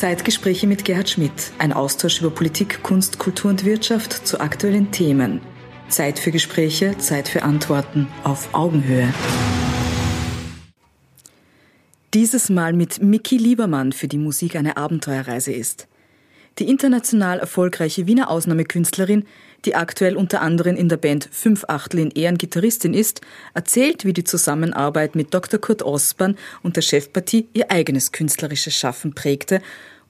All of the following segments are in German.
Zeitgespräche mit Gerhard Schmidt. Ein Austausch über Politik, Kunst, Kultur und Wirtschaft zu aktuellen Themen. Zeit für Gespräche, Zeit für Antworten auf Augenhöhe. Dieses Mal mit Mickey Liebermann für die Musik eine Abenteuerreise ist. Die international erfolgreiche Wiener Ausnahmekünstlerin, die aktuell unter anderem in der Band Fünf Achtel in Ehren Gitarristin ist, erzählt, wie die Zusammenarbeit mit Dr. Kurt Osborn und der Chefpartie ihr eigenes künstlerisches Schaffen prägte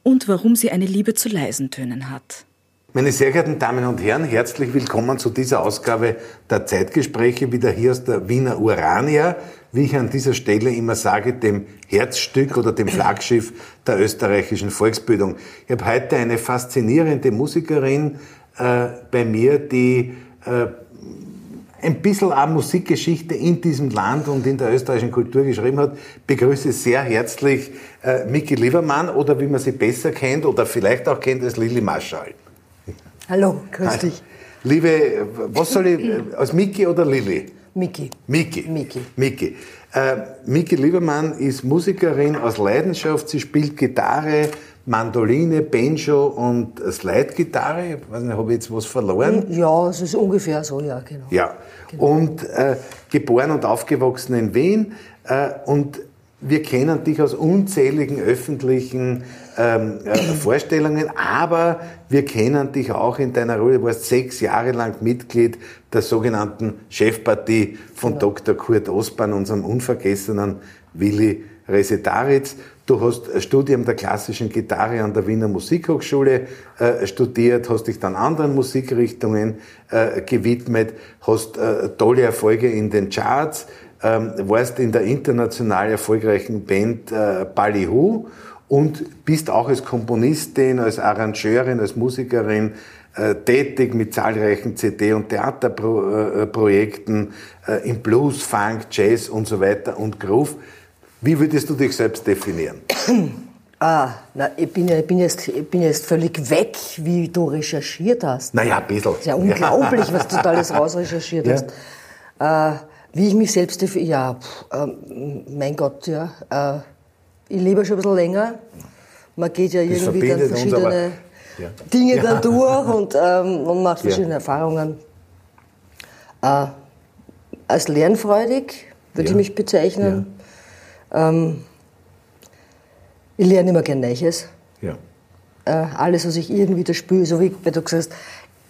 und warum sie eine Liebe zu leisen Tönen hat. Meine sehr geehrten Damen und Herren, herzlich willkommen zu dieser Ausgabe der Zeitgespräche, wieder hier aus der Wiener Urania, wie ich an dieser Stelle immer sage, dem Herzstück oder dem Flaggschiff der österreichischen Volksbildung. Ich habe heute eine faszinierende Musikerin äh, bei mir, die äh, ein bisschen auch Musikgeschichte in diesem Land und in der österreichischen Kultur geschrieben hat. Begrüße sehr herzlich äh, Miki Liebermann oder wie man sie besser kennt oder vielleicht auch kennt als Lili Marschall. Hallo, grüß dich. Liebe, was soll ich, als Miki oder Lili? Miki. Miki. Miki. Miki. Äh, Miki Liebermann ist Musikerin aus Leidenschaft. Sie spielt Gitarre, Mandoline, Banjo und Slide-Gitarre. Ich weiß nicht, habe ich jetzt was verloren? Ja, es ist ungefähr so, ja, genau. Ja. Genau. Und äh, geboren und aufgewachsen in Wien. Äh, und wir kennen dich aus unzähligen öffentlichen ähm, äh, Vorstellungen, aber wir kennen dich auch in deiner Rolle. Du warst sechs Jahre lang Mitglied der sogenannten Chefpartie von genau. Dr. Kurt Osban, unserem unvergessenen Willi Resetaritz. Du hast ein Studium der klassischen Gitarre an der Wiener Musikhochschule äh, studiert, hast dich dann anderen Musikrichtungen äh, gewidmet, hast äh, tolle Erfolge in den Charts, ähm, warst in der international erfolgreichen Band äh, Ballyhoo und bist auch als Komponistin, als Arrangeurin, als Musikerin äh, tätig mit zahlreichen CD- und Theaterprojekten äh, im Blues, Funk, Jazz und so weiter und Groove. Wie würdest du dich selbst definieren? Ah, na, ich bin, ich, bin jetzt, ich bin jetzt völlig weg, wie du recherchiert hast. Naja, ein bisschen. Das ist ja unglaublich, ja. was du da alles rausrecherchiert ja. hast. Äh, wie ich mich selbst definiere, ja, pff, äh, mein Gott, ja. Äh, ich lebe schon ein bisschen länger. Man geht ja das irgendwie dann verschiedene aber, ja. Dinge dann durch und, ähm, und macht verschiedene Erfahrungen. Äh, als lernfreudig würde ich mich bezeichnen. Ähm, ich lerne immer gern Neues. Ja. Äh, alles, was ich irgendwie da spüre, so wie du gesagt hast,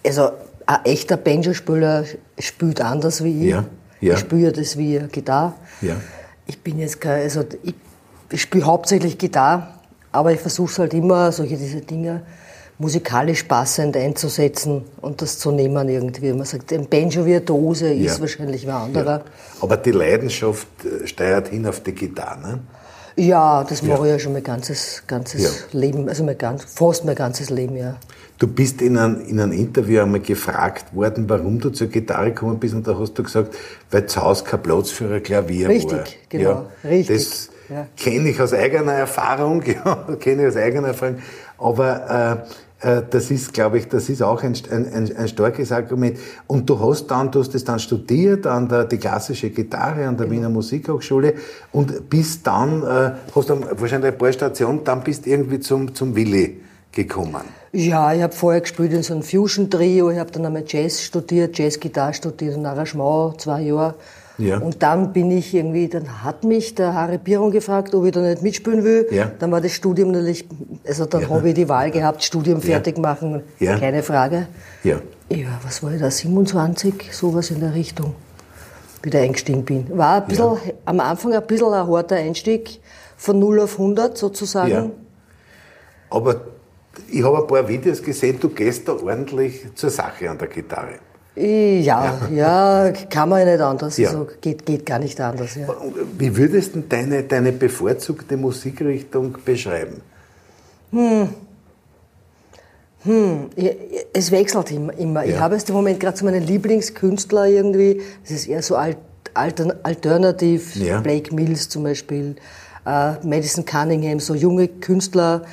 also ein echter Banjo-Spieler spielt anders wie ich. Ja. Ja. Ich spüre das wie Gitarre. Ja. Ich bin jetzt kein, also ich, ich spiele hauptsächlich Gitarre, aber ich versuche halt immer, solche diese Dinge musikalisch passend einzusetzen und das zu nehmen irgendwie. Man sagt, ein Banjo-Virtuose ist wahrscheinlich ein anderer. Ja. Aber die Leidenschaft äh, steuert hin auf die Gitarre, ne? Ja, das mache ich ja schon mein ganzes, ganzes Leben, also mein ganz, fast mein ganzes Leben, ja. Du bist in einem, in einem Interview einmal gefragt worden, warum du zur Gitarre gekommen bist und da hast du gesagt, weil zu Hause kein Platz für ein Klavier richtig, war. Richtig, genau, ja, richtig. Das ja. kenne ich aus eigener Erfahrung, ja, kenne ich aus eigener Erfahrung. Aber äh, das ist, glaube ich, das ist auch ein, ein, ein, starkes Argument. Und du hast dann, du hast das dann studiert an der die klassische Gitarre an der genau. Wiener Musikhochschule und bist dann, äh, hast dann wahrscheinlich ein paar Stationen, dann bist irgendwie zum, zum Willi gekommen. Ja, ich habe vorher gespielt in so einem Fusion-Trio, ich habe dann einmal Jazz studiert, Jazz-Gitarre studiert und Arrangement, zwei Jahre. Ja. Und dann bin ich irgendwie, dann hat mich der Harry Biron gefragt, ob ich da nicht mitspielen will. Ja. Dann war das Studium natürlich, also dann ja. habe ich die Wahl gehabt, Studium fertig machen, keine Frage. Ja. Ja, was war ich da, 27, sowas in der Richtung, wie ich eingestiegen bin. War ein bisschen, am Anfang ein bisschen ein harter Einstieg, von 0 auf 100 sozusagen. Ja. Aber ich habe ein paar Videos gesehen, du gehst da ordentlich zur Sache an der Gitarre. Ja, ja, ja kann man ja nicht anders. Ja. Also geht, geht gar nicht anders. Ja. Wie würdest du deine, deine bevorzugte Musikrichtung beschreiben? Hm. Hm, es wechselt immer. Ja. Ich habe jetzt im Moment gerade so meinen Lieblingskünstler irgendwie, das ist eher so alt, altern, alternativ, ja. Blake Mills zum Beispiel, äh, Madison Cunningham, so junge Künstler,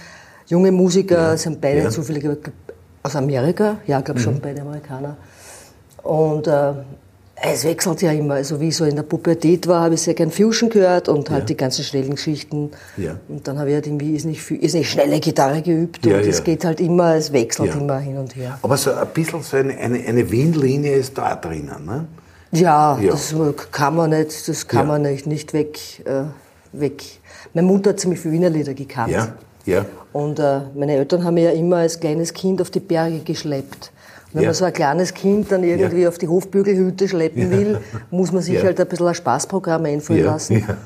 junge Musiker, ja. sind beide zufällig aus Amerika, ja, glaube mhm. schon beide Amerikaner. Und äh, Es wechselt ja immer. Also wie ich so in der Pubertät war, habe ich sehr gern Fusion gehört und halt Ja. die ganzen schnellen Geschichten. Ja. Und dann habe ich halt irgendwie ist nicht, ist nicht schnelle Gitarre geübt Ja, und es geht halt immer, es wechselt immer hin und her. Aber so ein bisschen so eine, eine, eine Wien-Linie ist da drinnen. Ne? Ja, das kann man nicht, das kann man nicht, nicht weg, äh, weg. Meine Mutter hat ziemlich viele Wiener Lieder gekannt. Ja, ja. Und äh, meine Eltern haben mich ja immer als kleines Kind auf die Berge geschleppt. Und wenn Ja. man so ein kleines Kind dann irgendwie auf die Hofbügelhütte schleppen will, muss man sich Ja. halt ein bisschen ein Spaßprogramm einfallen Ja. lassen. Ja.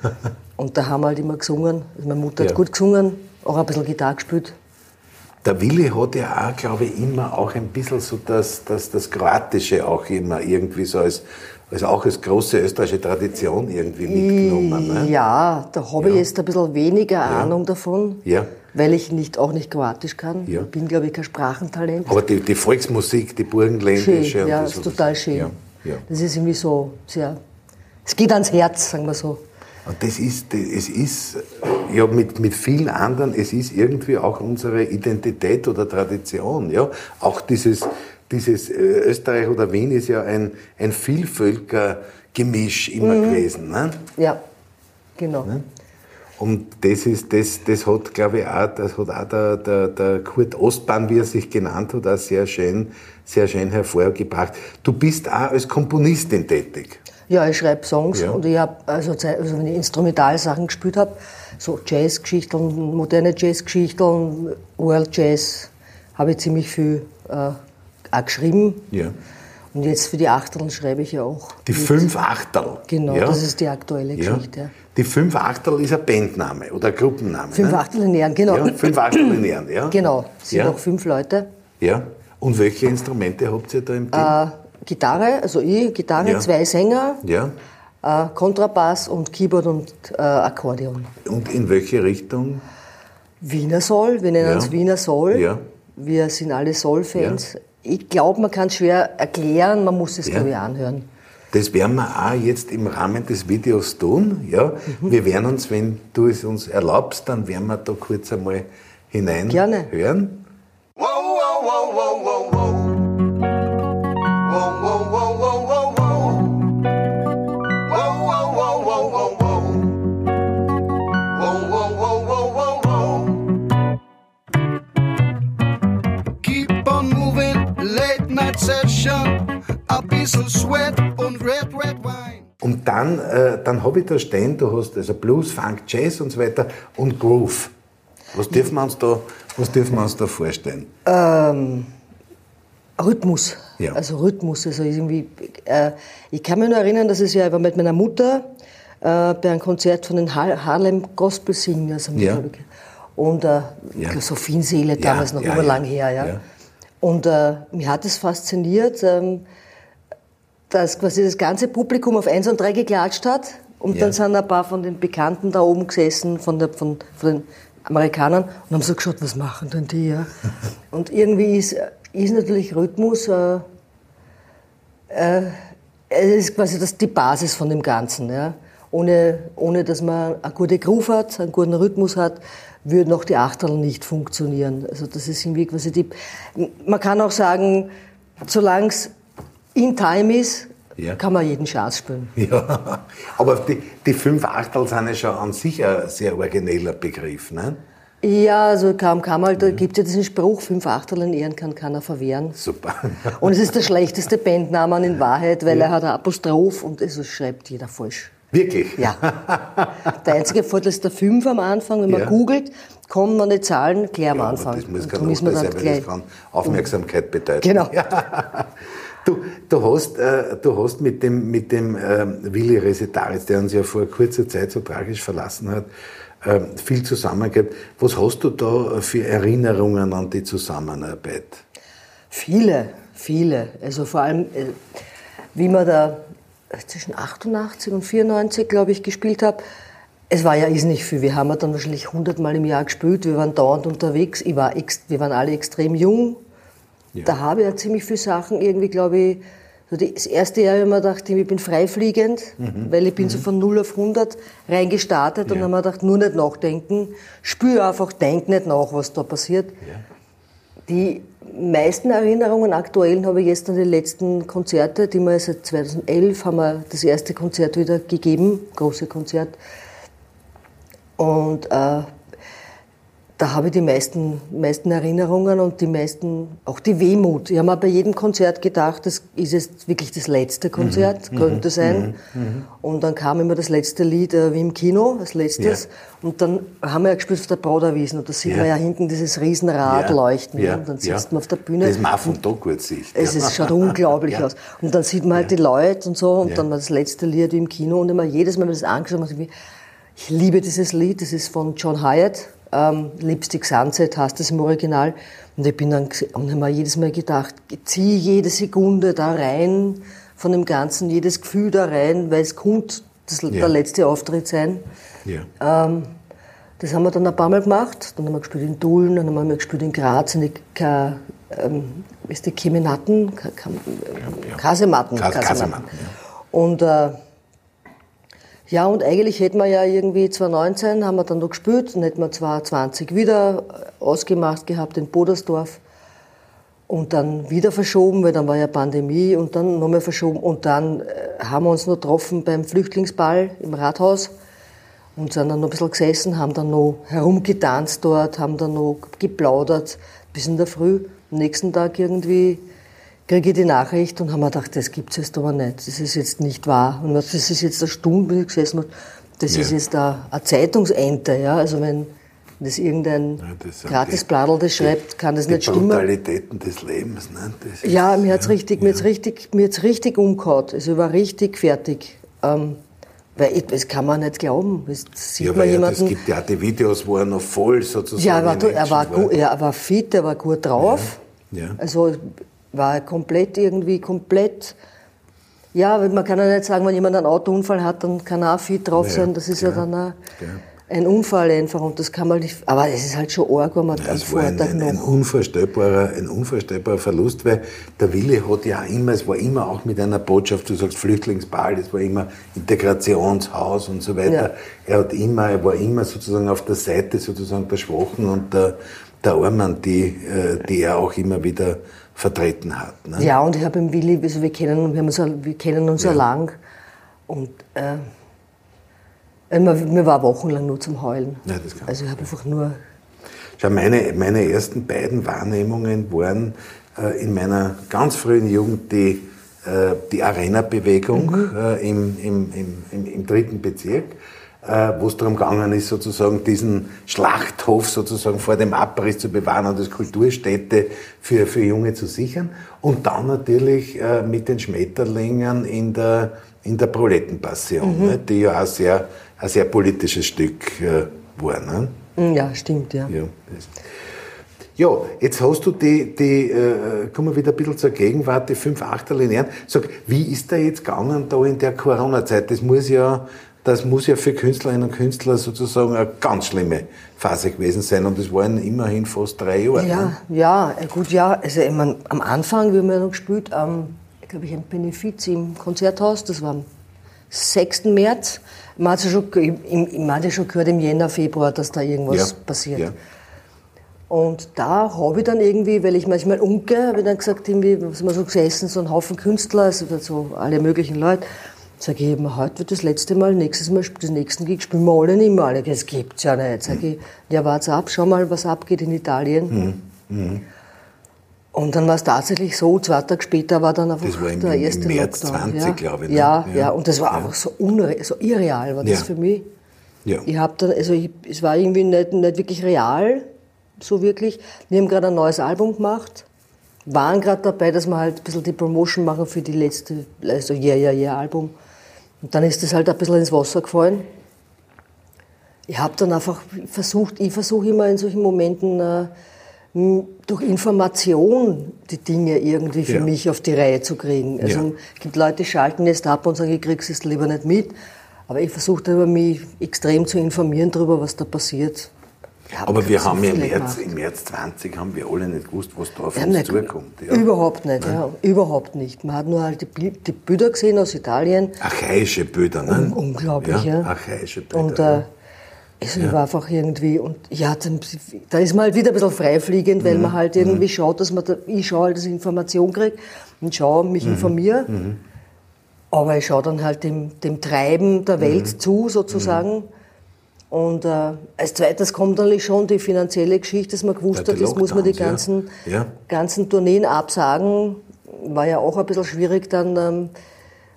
Und da haben wir halt immer gesungen. Also meine Mutter Ja. hat gut gesungen, auch ein bisschen Gitarre gespielt. Der Willi hat ja auch, glaube ich, immer auch ein bisschen so das, das, das Kroatische auch immer irgendwie so als, als auch als große österreichische Tradition irgendwie mitgenommen. Ne? Ja, da habe ich Ja. jetzt ein bisschen weniger Ahnung davon, Ja. Weil ich nicht, auch nicht Kroatisch kann. Ja. Ich bin, glaube ich, kein Sprachentalent. Aber die, die Volksmusik, die Burgenländische. Schön, ja, das, ist total schön. Ja, ja. Das ist irgendwie so sehr, es geht ans Herz, sagen wir so. Und das ist, das- es ist, ja, mit, mit vielen anderen, es ist irgendwie auch unsere Identität oder Tradition, ja. Auch dieses, dieses äh, Österreich oder Wien ist ja ein, ein Vielvölkergemisch immer Mhm. gewesen, ne? Ja, genau. Und das ist, das, das hat, glaube ich, auch, das hat auch der, der, der Kurt Ostbahn, wie er sich genannt hat, auch sehr schön, sehr schön hervorgebracht. Du bist auch als Komponistin tätig. Ja, ich schreibe Songs Ja. und ich habe, also, also wenn ich Instrumentalsachen gespielt habe, so Jazzgeschichten, moderne Jazzgeschichten, World Jazz, habe ich ziemlich viel äh, auch geschrieben. Ja. Und jetzt für die Achteln schreibe ich ja auch. Die mit. fünf Achtel. Genau, ja? das ist die aktuelle. Geschichte. Ja. Die fünf Achtel ist ein Bandname oder ein Gruppenname. Fünf ne? Achtel in Ehren, genau. Ja, fünf Achtel in Ehren, ja. Genau, sind Ja. auch fünf Leute. Ja. Und welche Instrumente habt ihr da im Team? Äh, Gitarre, also ich, Gitarre, Ja. zwei Sänger, ja. äh, Kontrabass und Keyboard und äh, Akkordeon. Und in welche Richtung? Wiener Soul, wir nennen Ja. uns Wiener Soul. Ja. Wir sind alle Soul-Fans. Ich glaube, man kann es schwer erklären, man muss es, Ja. glaube ich, anhören. Das werden wir auch jetzt im Rahmen des Videos tun. Ja? Mhm. Wir werden uns, wenn du es uns erlaubst, dann werden wir da kurz einmal hinein Gerne. hören. Whoa, whoa, whoa, whoa, whoa, bisschen sweat und red, red wine. Und dann, äh, dann habe ich da stehen, du hast also Blues, Funk, Jazz und so weiter und Groove. Was dürfen wir uns da, was dürfen wir uns da vorstellen? Ähm, Rhythmus. Ja. Also Rhythmus. Also irgendwie, äh, ich kann mich nur erinnern, dass es ja ich war mit meiner Mutter äh, bei einem Konzert von den Har Harlem Gospel Singers. haben die, Ja. Und äh, Ja. Sophienseele damals noch ja, über ja. lang her. Ja. Ja. Und äh, mich hat es fasziniert, ähm, dass quasi das ganze Publikum auf eins und drei geklatscht hat. Und Ja. dann sind ein paar von den Bekannten da oben gesessen, von, der, von, von den Amerikanern, und haben so geschaut, was machen denn die? Ja? Und irgendwie ist, ist natürlich Rhythmus, äh, äh, es ist quasi das, die Basis von dem Ganzen. Ja? Ohne, ohne dass man eine gute Groove hat, einen guten Rhythmus hat, würden auch die Achterl nicht funktionieren. Also das ist irgendwie quasi die, man kann auch sagen, solange es in Time ist, Ja. kann man jeden Chance spielen. Ja, aber die, die fünf Achtel sind ja schon an sich ein sehr origineller Begriff. Ne? Ja, also kam, kam halt, da gibt es ja diesen Spruch, fünf Achtel in Ehren kann keiner verwehren. Super. Und es ist der schlechteste Bandname in Wahrheit, weil er hat ein Apostroph und es schreibt jeder falsch. Wirklich? Ja. Der einzige Vorteil ist der Fünf am Anfang. Wenn man Ja. googelt, kommen man die Zahlen gleich am Ja, Anfang. das muss kein man Nachteil sein, weil das kann Aufmerksamkeit bedeuten. Genau. Du, du, hast, äh, du hast mit dem, mit dem ähm, Willi Resetaritz, der uns ja vor kurzer Zeit so tragisch verlassen hat, ähm, viel zusammengehabt. Was hast du da für Erinnerungen an die Zusammenarbeit? Viele, viele. Also vor allem, äh, wie man da zwischen 88 und 94, glaube ich, gespielt habe. Es war ja nicht viel. Wir haben ja dann wahrscheinlich 100 Mal im Jahr gespielt. Wir waren dauernd unterwegs. Ich war wir waren alle extrem jung. Da habe ich ja ziemlich viele Sachen irgendwie, glaube ich, so das erste Jahr habe ich mir gedacht, ich bin freifliegend, weil ich bin so von 0 auf 100 reingestartet und Ja. dann habe ich mir gedacht, nur nicht nachdenken, spüre einfach, denk nicht nach, was da passiert. Die Die meisten Erinnerungen aktuellen habe ich jetzt an die letzten Konzerte, die wir seit 2011 haben wir das erste Konzert wieder gegeben, große Konzert. Und äh, da habe ich die meisten, meisten Erinnerungen und die meisten, auch die Wehmut. Ich habe mir bei jedem Konzert gedacht, das ist jetzt wirklich das letzte Konzert, Mhm. könnte sein. Und dann kam immer das letzte Lied, äh, wie im Kino, als letztes. Ja. Und dann haben wir ja gespielt auf der Broderwiesen und da sieht Ja. man ja hinten dieses Riesenrad leuchten. ja, und dann sitzt man auf der Bühne. Das auch von da gut sieht. Es ist, schaut unglaublich aus. Und dann sieht man halt die Leute und so und dann war das letzte Lied wie im Kino und immer jedes Mal, wenn man das angeschaut hat, ich liebe dieses Lied, das ist von John Hyatt, ähm, Lipstick Sunset heißt das im Original. Und ich bin dann, und habe mir jedes Mal gedacht, zieh jede Sekunde da rein von dem Ganzen, jedes Gefühl da rein, weil es kommt das, Ja. der letzte Auftritt sein. Ja. Ähm, das haben wir dann ein paar Mal gemacht. Dann haben wir gespielt in Dullen, dann haben wir gespielt in Graz, in die Ka, ähm, ist die Kemenatten? Ka, Ka, Kasematten. Kas- Kasematten. Kasematten, Und äh, ja, und eigentlich hätten wir ja irgendwie 2019 haben wir dann noch gespielt, dann hätten wir 2020 wieder äh, ausgemacht gehabt in Bodersdorf und dann wieder verschoben, weil dann war ja Pandemie und dann nochmal verschoben und dann äh, haben wir uns noch getroffen beim Flüchtlingsball im Rathaus und sind dann noch ein bisschen gesessen, haben dann noch herumgetanzt dort, haben dann noch geplaudert bis in der Früh. Am nächsten Tag irgendwie kriege ich die Nachricht und haben mir gedacht, das gibt's jetzt aber nicht, das ist jetzt nicht wahr. Und das ist jetzt eine Stunde, gesessen und das Ja. ist jetzt eine, eine Zeitungsente, ja, also wenn das irgendein Ja, das das schreibt, kann das die nicht stimmen. Brutalitäten des Lebens. Ne? Ist- Ja, mir hat's richtig, mir hat's richtig, mir hat's richtig umgehauen. Also ich war richtig fertig. Ähm, weil ich, das kann man nicht glauben. Das sieht Ja, man ja, jemanden. es gibt ja auch die Videos, wo er noch voll sozusagen. ja, er war, er, war gut, er war fit, er war gut drauf. Ja. Ja. Also war komplett irgendwie komplett. Ja, man kann ja nicht sagen, wenn jemand einen Autounfall hat, dann kann er auch fit drauf Ja, sein. Das ist ja, ja, dann ein, ja. ein Unfall einfach und das kann man nicht. Aber es ist halt schon arg, wenn man am Es war ein, Vortag ein, ein, noch. unvorstellbarer, ein unvorstellbarer Verlust, weil der Wille hat ja immer, es war immer auch mit einer Botschaft, du sagst Flüchtlingsball, es war immer Integrationshaus und so weiter. Ja. Er hat immer, er war immer sozusagen auf der Seite sozusagen der Schwachen und der, der Armen, die, äh, die er auch immer wieder vertreten hat. Ne? Ja, und ich habe im Willi, also wir kennen, wir haben uns, ja- wir kennen uns ja, Ja. lang. Und äh, mir, war wochenlang nur zum Heulen. Ja, also ich habe einfach nur. Schau, meine, meine ersten beiden Wahrnehmungen waren äh, in meiner ganz frühen Jugend die, äh, die Arena-Bewegung äh, im, im, im, im, dritten Bezirk, wo es darum gegangen ist, sozusagen diesen Schlachthof sozusagen vor dem Abriss zu bewahren und als Kulturstätte für, für Junge zu sichern. Und dann natürlich äh, mit den Schmetterlingen in der, in der Prolettenpassion, ne, die ja auch sehr, ein sehr politisches Stück äh, war. Ne? Mm, Ja, stimmt, ja. Ja, ja, jetzt hast du die, die äh, kommen wir wieder ein bisschen zur Gegenwart, die fünf Achterlinearen. Sag, wie ist da jetzt gegangen da in der Corona-Zeit? Das muss ja, das muss ja für Künstlerinnen und Künstler sozusagen eine ganz schlimme Phase gewesen sein und es waren immerhin fast drei Jahre. Ja, Ne? ja, äh, gut, ja. Also ich mein, am Anfang, wir haben ja noch gespielt, ähm, glaube ich, ein Benefiz im Konzerthaus, das war am 6. März. Man hat ja schon, man hat ja schon gehört im Jänner, Februar, dass da irgendwas Ja, passiert. ja. Und da habe ich dann irgendwie, weil ich manchmal unke, habe ich dann gesagt, irgendwie, sind wir so gesessen, so ein Haufen Künstler, also so alle möglichen Leute. Sag ich, eben, heute wird das letzte Mal, nächstes Mal, das nächsten Gig spielen wir alle nicht mehr. Alle, das gibt's ja nicht. Sag ich, ja, wart's ab, schau mal, was abgeht in Italien. Und dann war es tatsächlich so, zwei Tage später war dann einfach Das war im- der im erste März Lockdown. 20, ja. glaube ich, ne? Ja, Ja. ja, und das war einfach so, unre so irreal, war das Ja. für mich. Ja. Ich habe dann, also ich, es war irgendwie nicht, nicht wirklich real, so wirklich. Wir haben gerade ein neues Album gemacht, waren gerade dabei, dass wir halt ein bisschen die Promotion machen für die letzte, also Yeah, Yeah, Yeah Album. Und dann ist das halt ein bisschen ins Wasser gefallen. Ich habe dann einfach versucht, ich versuche immer in solchen Momenten äh, durch Information die Dinge irgendwie für Ja. mich auf die Reihe zu kriegen. Also Ja. es gibt Leute, die schalten jetzt ab und sagen, ich krieg's jetzt lieber nicht mit. Aber ich versuche mich extrem zu informieren darüber, was da passiert. Hab Aber wir haben ja im März, im März 20 haben wir alle nicht gewusst, was da auf haben uns nicht- zukommt. Ja. Überhaupt nicht, ja. Überhaupt nicht. Man hat nur halt die, die Bilder gesehen aus Italien. Archaische Bilder, ne? Un- unglaublich, ja. Archaische Bilder. Und ja. äh, Es war einfach irgendwie, und ja, dann, da ist man halt wieder ein bisschen freifliegend, weil man halt irgendwie schaut, dass man, da, ich schaue halt, dass ich Information kriege und schaue, mich informiere. Aber ich schaue dann halt dem, dem Treiben der Welt zu, sozusagen. Und äh, als zweites kommt natürlich schon die finanzielle Geschichte, dass man gewusst Ja, hat, jetzt muss man die Lockdowns, ja. ganzen, Ja. ganzen Tourneen absagen. War ja auch ein bisschen schwierig dann ähm,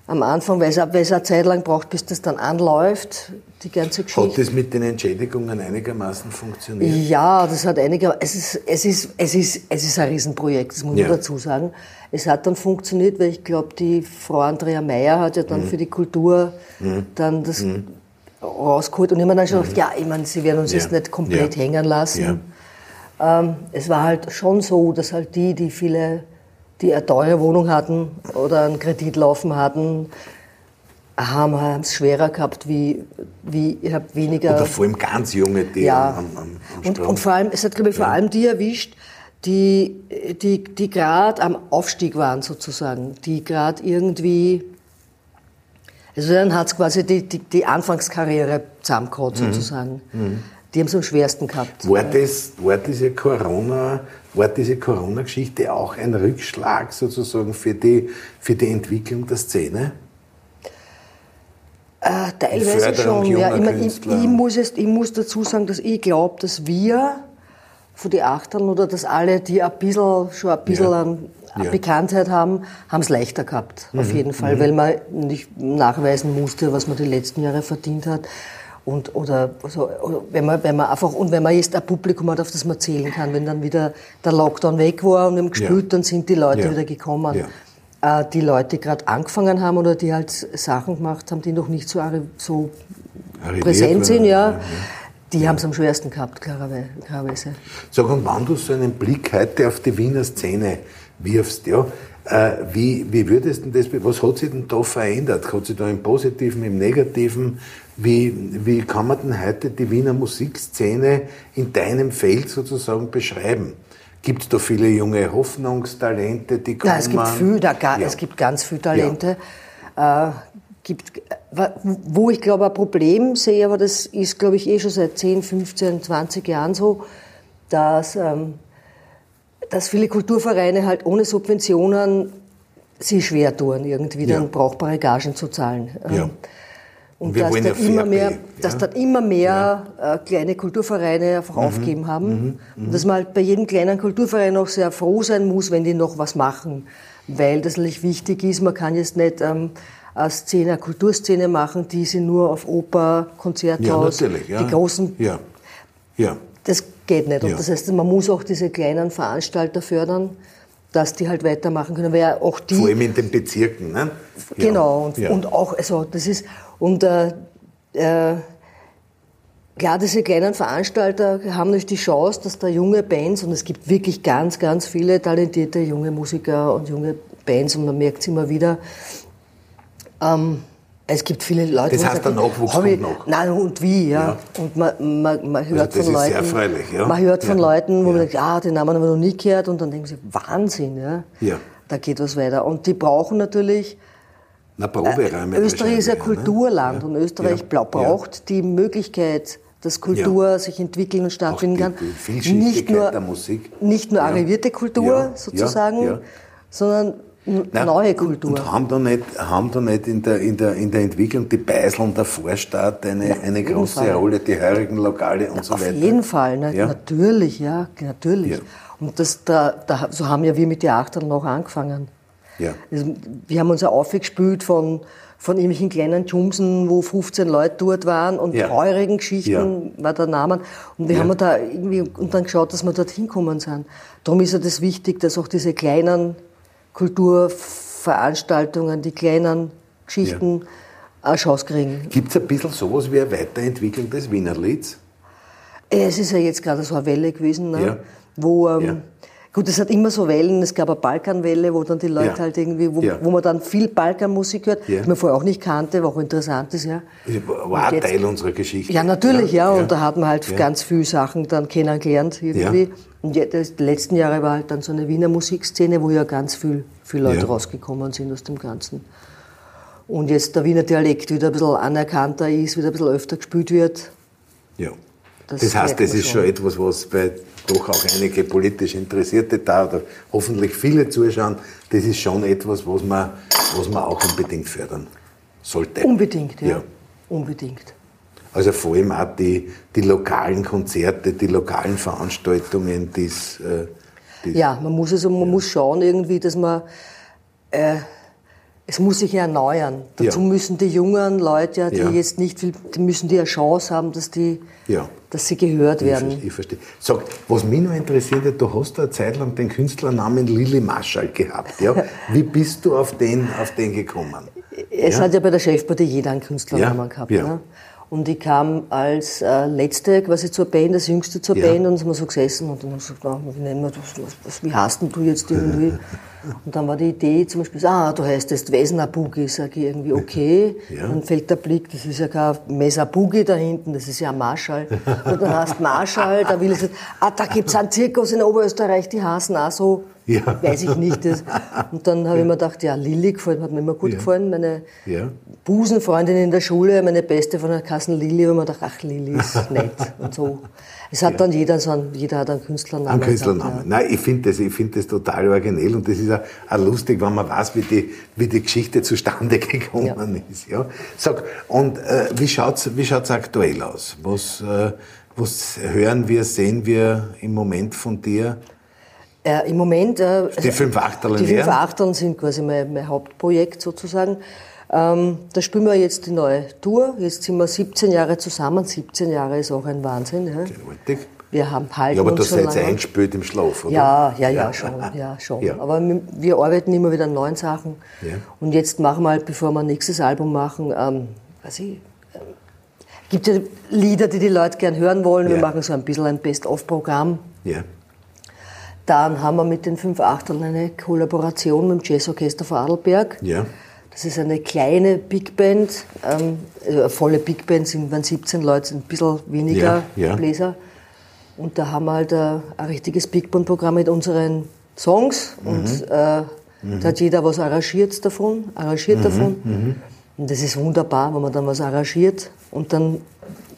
am Anfang, weil es, eine Zeit lang braucht, bis das dann anläuft, die ganze Hat Geschichte. das mit den Entschädigungen einigermaßen funktioniert? Ja, das hat einige. Es ist, es ist, es ist, es ist ein Riesenprojekt, das muss man dazu sagen. Es hat dann funktioniert, weil ich glaube, die Frau Andrea Meyer hat ja dann Mhm. für die Kultur dann das rausgeholt. Und ich mir dann schon gedacht, ja, ich meine, sie werden uns Mhm. Ja. jetzt nicht komplett Ja. hängen lassen. Ähm, es war halt schon so, dass halt die, die viele, die eine teure Wohnung hatten oder einen Kredit laufen hatten, haben es schwerer gehabt, wie, wie ich habe weniger. Oder vor allem ganz junge, die Ja. am, am, am Und, und vor allem, es hat, glaube ich, vor allem die erwischt, die, die, die gerade am Aufstieg waren, sozusagen. Die gerade irgendwie. Also dann hat es quasi die, die, die Anfangskarriere zusammengehauen, Mhm. sozusagen. Die haben es am schwersten gehabt. War, das, war diese Corona, war diese Corona-Geschichte auch ein Rückschlag sozusagen für die, für die Entwicklung der Szene? Äh, teilweise schon. Ja, ich, mein, ich, ich, muss jetzt, ich muss dazu sagen, dass ich glaube, dass wir von die Achtern oder dass alle, die ein bisschen, schon ein bisschen Ja. an Ja. Mhm. Bekanntheit haben, haben es leichter gehabt, auf jeden Fall, weil man nicht nachweisen musste, was man die letzten Jahre verdient hat. Und, oder, so, oder wenn man, wenn man einfach, und wenn man jetzt ein Publikum hat, auf das man zählen kann, wenn dann wieder der Lockdown weg war und wir haben gespielt, dann sind die Leute Ja. wieder gekommen. Ja. Äh, die Leute, die gerade angefangen haben oder die halt Sachen gemacht haben, die noch nicht so, so Arriviert präsent sind, ja, die haben es am schwersten gehabt, klarerwe- klarerweise. Sag, und wenn du so einen Blick heute auf die Wiener Szene wirfst, ja, äh, wie, wie würdest du das, was hat sich denn da verändert? Hat sich da im Positiven, im Negativen, wie, wie kann man denn heute die Wiener Musikszene in deinem Feld sozusagen beschreiben? Gibt es da viele junge Hoffnungstalente, die kommen? Ja, es gibt viel, da, Ja. es gibt ganz viele Talente. Äh, gibt, äh, wo ich glaube, ein Problem sehe, aber das ist, glaube ich, eh schon seit 10, 15, 20 Jahren so, dass, ähm, dass viele Kulturvereine halt ohne Subventionen sich schwer tun, irgendwie Ja. dann brauchbare Gagen zu zahlen. Ja. Ähm, Und Wir dass, dann ja immer mehr, pay, dass ja. dann immer mehr äh, kleine Kulturvereine Mhm. einfach aufgeben haben. Und dass man halt bei jedem kleinen Kulturverein auch sehr froh sein muss, wenn die noch was machen. Weil das natürlich wichtig ist, man kann jetzt nicht ähm, eine Szene, eine Kulturszene machen, die sie nur auf Oper, Ja, Konzerthaus, natürlich. Ja. die großen, Ja. Ja. das geht nicht. Und Ja. das heißt, man muss auch diese kleinen Veranstalter fördern, dass die halt weitermachen können. Weil ja auch die, Vor allem in den Bezirken, ne? Ja. Genau, und, Ja. und auch, also das ist, und äh, äh, klar, diese kleinen Veranstalter haben natürlich die Chance, dass da junge Bands, und es gibt wirklich ganz, ganz viele talentierte junge Musiker und junge Bands, und man merkt es immer wieder, ähm, es gibt viele Leute, Das die heißt, sagen, der Nachwuchs kommt noch. Nein, und wie, ja. Ja. Und man, man, man hört das von Leuten, sehr erfreulich, ja. man hört von Ja. Leuten, wo Ja. man denkt, ja, den Namen haben wir noch nie gehört, und dann denken sie, Wahnsinn, ja. Ja. Da geht was weiter. Und die brauchen natürlich Na, Proberäume. Äh, Österreich ist ein wahrscheinlich, Kulturland ne? und Österreich Ja. braucht die Möglichkeit, dass Kultur sich entwickeln und stattfinden kann. nicht nur, der Musik. Nicht nur Ja. arrivierte Kultur Ja. sozusagen, Ja. Ja. sondern Nein, neue Kultur. Und, und haben da nicht, haben da nicht in, der, in, der, in der Entwicklung die Beiseln der Vorstadt eine, eine jeden große Fall. Rolle, die heurigen Lokale und so Auf weiter? jeden Fall, na, Ja. natürlich, ja, natürlich. Ja. Und das, da, da, so haben ja wir mit den Achtern noch angefangen. Ja. Also, wir haben uns ja aufgespült von, von irgendwelchen kleinen Jumsen, wo 15 Leute dort waren und Ja. traurigen Geschichten war der Name. Und wir Ja. haben da irgendwie und dann geschaut, dass wir dorthin kommen sind. Darum ist ja das wichtig, dass auch diese kleinen Kulturveranstaltungen, die kleinen Geschichten eine Chance kriegen. Gibt es ein bisschen sowas wie eine Weiterentwicklung des Wienerlieds? Es ist ja jetzt gerade so eine Welle gewesen, ne? Ja. wo, ähm, Ja. Gut, es hat immer so Wellen, es gab eine Balkanwelle, wo dann die Leute Ja. halt irgendwie, wo, Ja. wo man dann viel Balkanmusik hört, Ja. die man vorher auch nicht kannte, was auch interessant ist, ja. War jetzt- Teil unserer Geschichte. Ja, natürlich, ja, und da hat man halt ganz viele Sachen dann kennengelernt irgendwie. Ja. Und das, die letzten Jahre war halt dann so eine Wiener Musikszene, wo ja ganz viel, viele Leute rausgekommen sind aus dem Ganzen. Und jetzt der Wiener Dialekt wieder ein bisschen anerkannter ist, wieder ein bisschen öfter gespielt wird. Ja. Das Das, heißt, das ist schon. etwas, was bei doch auch einige politisch Interessierte da oder hoffentlich viele zuschauen, das ist schon etwas, was man, was man auch unbedingt fördern sollte. Unbedingt, ja. Ja. Unbedingt. Also vor allem auch die, die lokalen Konzerte, die lokalen Veranstaltungen, die's, äh, Ja, man muss also, man muss schauen irgendwie, dass man, äh, es muss sich erneuern. Dazu Ja. müssen die jungen Leute, die Ja. jetzt nicht viel, die müssen die eine Chance haben, dass die, Ja. dass sie gehört Ich, werden. verstehe, ich verstehe. Sag, was mich noch interessiert, du hast eine Zeit lang den Künstlernamen Lili Marschall gehabt. Ja? Wie bist du auf den, auf den gekommen? Es hat ja bei der Chefpartie jeder einen Künstlernamen gehabt. Ne? Und ich kam als äh, Letzte quasi zur Band, als Jüngste zur Ja. Band und sind wir so gesessen und dann haben wir gesagt, ah, wie, nennen wir das, was, was, wie heißt denn du jetzt irgendwie? Und dann war die Idee zum Beispiel, ah, du heißt jetzt Wesner Boogie, sage ich irgendwie, okay. Ja. Dann fällt der Blick, das ist ja kein Mesa Boogie da hinten, das ist ja ein Marschall. Und dann heißt Marschall, da will ich sagen, ah, da gibt's einen Zirkus in Oberösterreich, die heißen auch so. Ja. Weiß ich nicht. Das. Und dann habe ich mir gedacht, ja, Lilly gefällt, hat mir immer gut Ja. gefallen. Meine Ja. Busenfreundin in der Schule, meine beste von der Kassen Lilly, und mir gedacht, ach, Lilly ist nett und so. Es hat dann jeder so einen, jeder hat einen Künstlernamen. Ein gehabt, Künstlernamen. Nein, ich finde das, ich find das total originell und das ist auch, auch lustig, wenn man weiß, wie die, wie die Geschichte zustande gekommen ist. Ja. Sag, und äh, wie schaut's, wie schaut's aktuell aus? Was, äh, was hören wir, sehen wir im Moment von dir? Ja. Äh, Im Moment. Äh, Die fünf Achterl Die fünf? Achteln sind quasi mein, mein Hauptprojekt sozusagen. Ähm, da spielen wir jetzt die neue Tour. Jetzt sind wir 17 Jahre zusammen. 17 Jahre ist auch ein Wahnsinn. Ja. Gewaltig. Wir haben halten Ja, aber schon seid lange. eingespielt im Schlaf, oder? Ja, ja, ja, schon, ja, schon. Ja. Aber wir- arbeiten immer wieder an neuen Sachen. Ja. Und jetzt machen wir halt, bevor wir ein nächstes Album machen, ähm, weiß ich, ähm, gibt ja Lieder, die die Leute gern hören wollen. Wir Ja. machen so ein bisschen ein Best-of-Programm. Ja. Dann haben wir mit den fünf Achteln eine Kollaboration mit dem Jazzorchester von Adelberg. Ja. Das ist eine kleine Big Band, ähm, also eine volle Big Band sind waren 17 Leute, sind ein bisschen weniger Ja, ja. Bläser. Und da haben wir halt ein, ein richtiges Big Band Programm mit unseren Songs Mhm. und äh, da hat jeder was arrangiert davon, arrangiert Mhm, davon. Und das ist wunderbar, wenn man dann was arrangiert und dann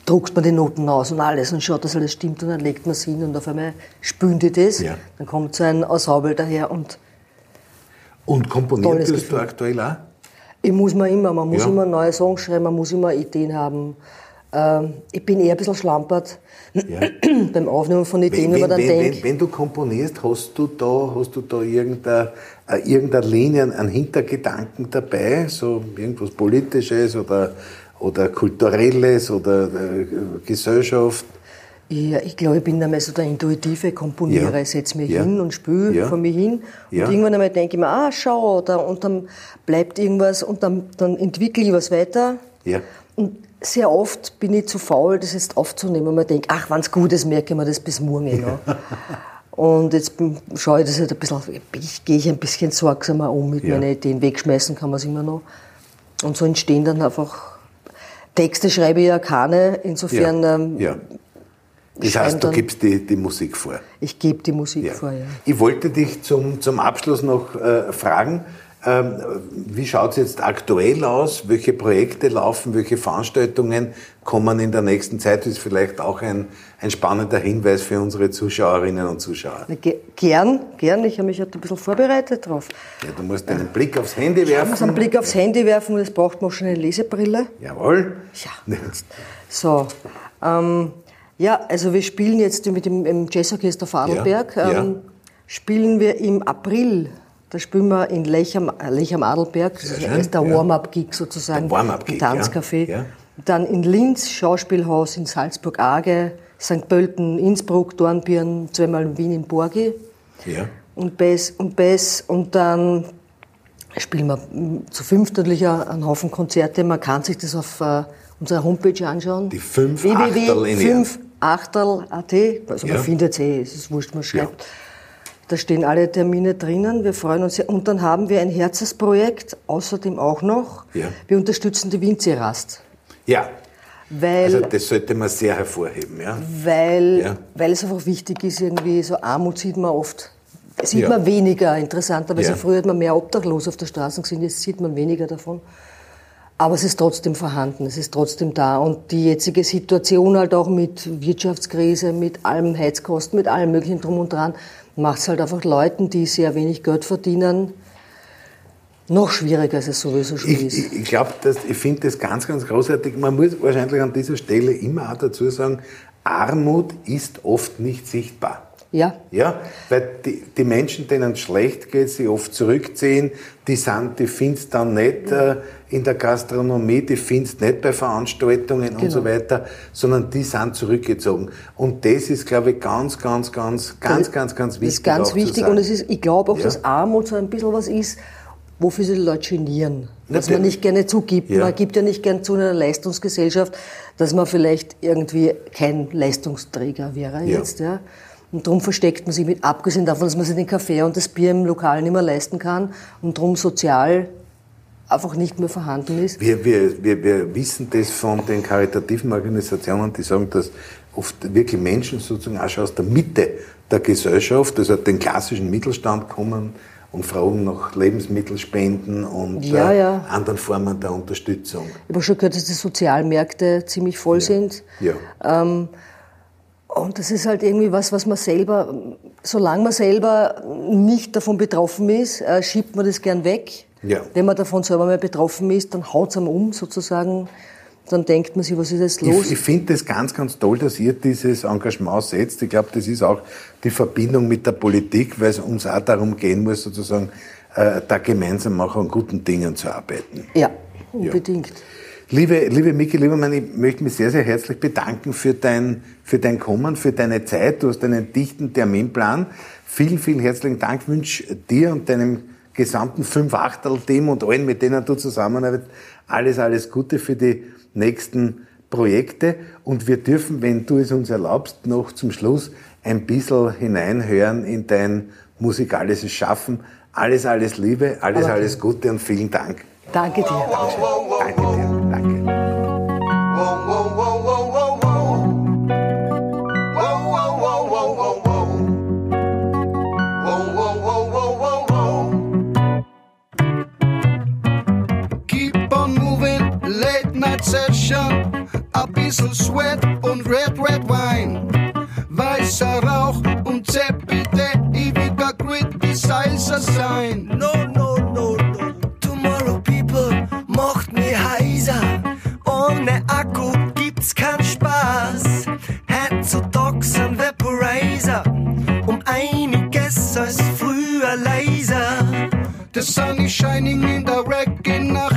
druckt man die Noten aus und alles und schaut, dass alles stimmt und dann legt man es hin und auf einmal spülen die das. Ja. Dann kommt so ein Ensemble daher und Und komponieren Tolles tust du Gefühl. aktuell auch? Ich muss mir immer, man muss Ja. immer neue Songs schreiben, man muss immer Ideen haben. Ähm, ich bin eher ein bisschen schlampert beim Aufnehmen von Ideen, wenn, Wenn, man dann wenn, wenn, denkt, wenn du komponierst, hast du da, hast du da irgendeine, äh, irgendeine Linie, einen Hintergedanken dabei, so irgendwas Politisches oder, oder Kulturelles oder äh, Gesellschaft? ja, ich glaube, ich bin einmal so der intuitive Komponierer. Ja. Ich setze mich Ja. hin und spüle Ja. vor mir hin. Ja. Und irgendwann einmal denke ich mir, ah, schau, da, und dann bleibt irgendwas und dann, dann entwickle ich was weiter. Ja. Und sehr oft bin ich zu faul, das jetzt aufzunehmen. Und man denkt, ach, wenn's gut ist, merke ich mir das bis morgen noch. Und jetzt schaue ich das halt ein bisschen, ich gehe ich ein bisschen sorgsamer um mit Ja. meinen Ideen. Wegschmeißen kann man es immer noch. Und so entstehen dann einfach, Texte schreibe ich ja keine, insofern, ja. ähm, ja. Das heißt, du gibst die, die Musik vor. ich gebe die Musik Ja. vor, ja. Ich wollte dich zum, zum Abschluss noch äh, fragen, wie schaut es jetzt aktuell aus? Welche Projekte laufen? Welche Veranstaltungen kommen in der nächsten Zeit? Das ist vielleicht auch ein, ein spannender Hinweis für unsere Zuschauerinnen und Zuschauer. Ge gern, gern, ich habe mich halt ein bisschen vorbereitet drauf. Ja, du musst einen Blick aufs Handy Ich muss einen werfen. Blick aufs Handy werfen und es braucht man schon eine Lesebrille. Jawohl. Ja. So, ähm, ja, also wir spielen jetzt mit dem im Jazzorchester Vorarlberg, Ja, ja. ähm, spielen wir im April. Da spielen wir in Lech am, Lech am Adelberg, das ist schön, der ja. Warm-up-Gig sozusagen, Warm-up-Gig, im Tanzcafé. ja, ja. Dann in Linz, Schauspielhaus, in Salzburg-Arge, St. Pölten, Innsbruck, Dornbirn, zweimal in Wien, in Borgi Ja. und Bass und Bass und dann spielen wir zu fünft natürlich einen Haufen Konzerte. Man kann sich das auf äh, unserer Homepage anschauen. Die fünf Achtel in Ehren. 5achtel.at. Also Ja. man findet es eh, es ist wurscht, man schreibt. Da stehen alle Termine drinnen, wir freuen uns sehr. Und dann haben wir ein Herzensprojekt, außerdem auch noch. Ja. Wir unterstützen die Winzerast. Ja. Weil, Also das sollte man sehr hervorheben. Ja. weil, Ja. weil es einfach wichtig ist, irgendwie so Armut sieht man oft, sieht Ja. man weniger. Interessanterweise Ja. früher hat man mehr Obdachlos auf der Straße gesehen, jetzt sieht man weniger davon. Aber es ist trotzdem vorhanden, es ist trotzdem da. Und die jetzige Situation halt auch mit Wirtschaftskrise, mit allem Heizkosten, mit allem möglichen drum und dran, macht es halt einfach Leuten, die sehr wenig Geld verdienen, noch schwieriger, als es sowieso schon Ich, ist. ich, ich glaube, ich finde das ganz, ganz großartig. Man muss wahrscheinlich an dieser Stelle immer auch dazu sagen, Armut ist oft nicht sichtbar. Ja, Ja, weil die, die Menschen, denen es schlecht geht, sich oft zurückziehen, die sind, die findest dann nicht äh, in der Gastronomie, die findest nicht bei Veranstaltungen und Genau. so weiter, sondern die sind zurückgezogen. Und das ist, glaube ich, ganz, ganz, ganz, ganz, ganz, ganz das wichtig. ist ganz wichtig. Und es ist, ich glaube auch, Ja. dass Armut so ein bisschen was ist, wofür die Leute genieren. Was man nicht gerne zugibt. Ja. Man gibt ja nicht gern zu in einer Leistungsgesellschaft, dass man vielleicht irgendwie kein Leistungsträger wäre Ja. jetzt. Ja. Und darum versteckt man sich mit, abgesehen davon, dass man sich den Kaffee und das Bier im Lokal nicht mehr leisten kann und darum sozial einfach nicht mehr vorhanden ist. Wir, wir, wir, wir wissen das von den karitativen Organisationen, die sagen, dass oft wirklich Menschen sozusagen auch schon aus der Mitte der Gesellschaft, also den klassischen Mittelstand kommen und fragen nach Lebensmittelspenden und Ja, äh, ja. anderen Formen der Unterstützung. Ich habe schon gehört, dass die Sozialmärkte ziemlich voll sind. Ja. Ähm, und das ist halt irgendwie was, was man selber, solange man selber nicht davon betroffen ist, äh, schiebt man das gern weg. Ja. Wenn man davon selber mal betroffen ist, dann haut es einem um sozusagen. Dann denkt man sich, was ist jetzt los? Ich, ich finde das ganz, ganz toll, dass ihr dieses Engagement setzt. Ich glaube, das ist auch die Verbindung mit der Politik, weil es uns auch darum gehen muss, sozusagen äh, da gemeinsam auch an guten Dingen zu arbeiten. ja, unbedingt. Liebe, liebe Miki Liebermann, ich möchte mich sehr, sehr herzlich bedanken für dein, für dein Kommen, für deine Zeit. Du hast einen dichten Terminplan. Vielen, vielen herzlichen Dank. Ich wünsche dir und deinem gesamten Fünf-Achtel-Team und allen, mit denen du zusammenarbeitest, alles, alles Gute für die nächsten Projekte. Und wir dürfen, wenn du es uns erlaubst, noch zum Schluss ein bisschen hineinhören in dein musikalisches Schaffen. Alles, alles Liebe, alles, alles Gute und vielen Dank. Danke dir. Danke dir. Danke. Night session. A bisschen Sweat und Red, Red Wine. Weißer Rauch und Zeppite, ewiger Criticizer sein. No, no, no, no. Tomorrow People macht mich heiser. Ohne Akku gibt's keinen Spaß. Heutzutage sind Vaporizer um einiges als früher leiser. The sun is shining in der Reggae-Nacht. Ich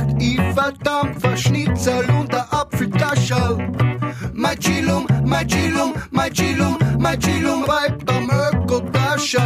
Mein Chilum, mein Chilum, mein Chilum bleibt am Ökotaschel.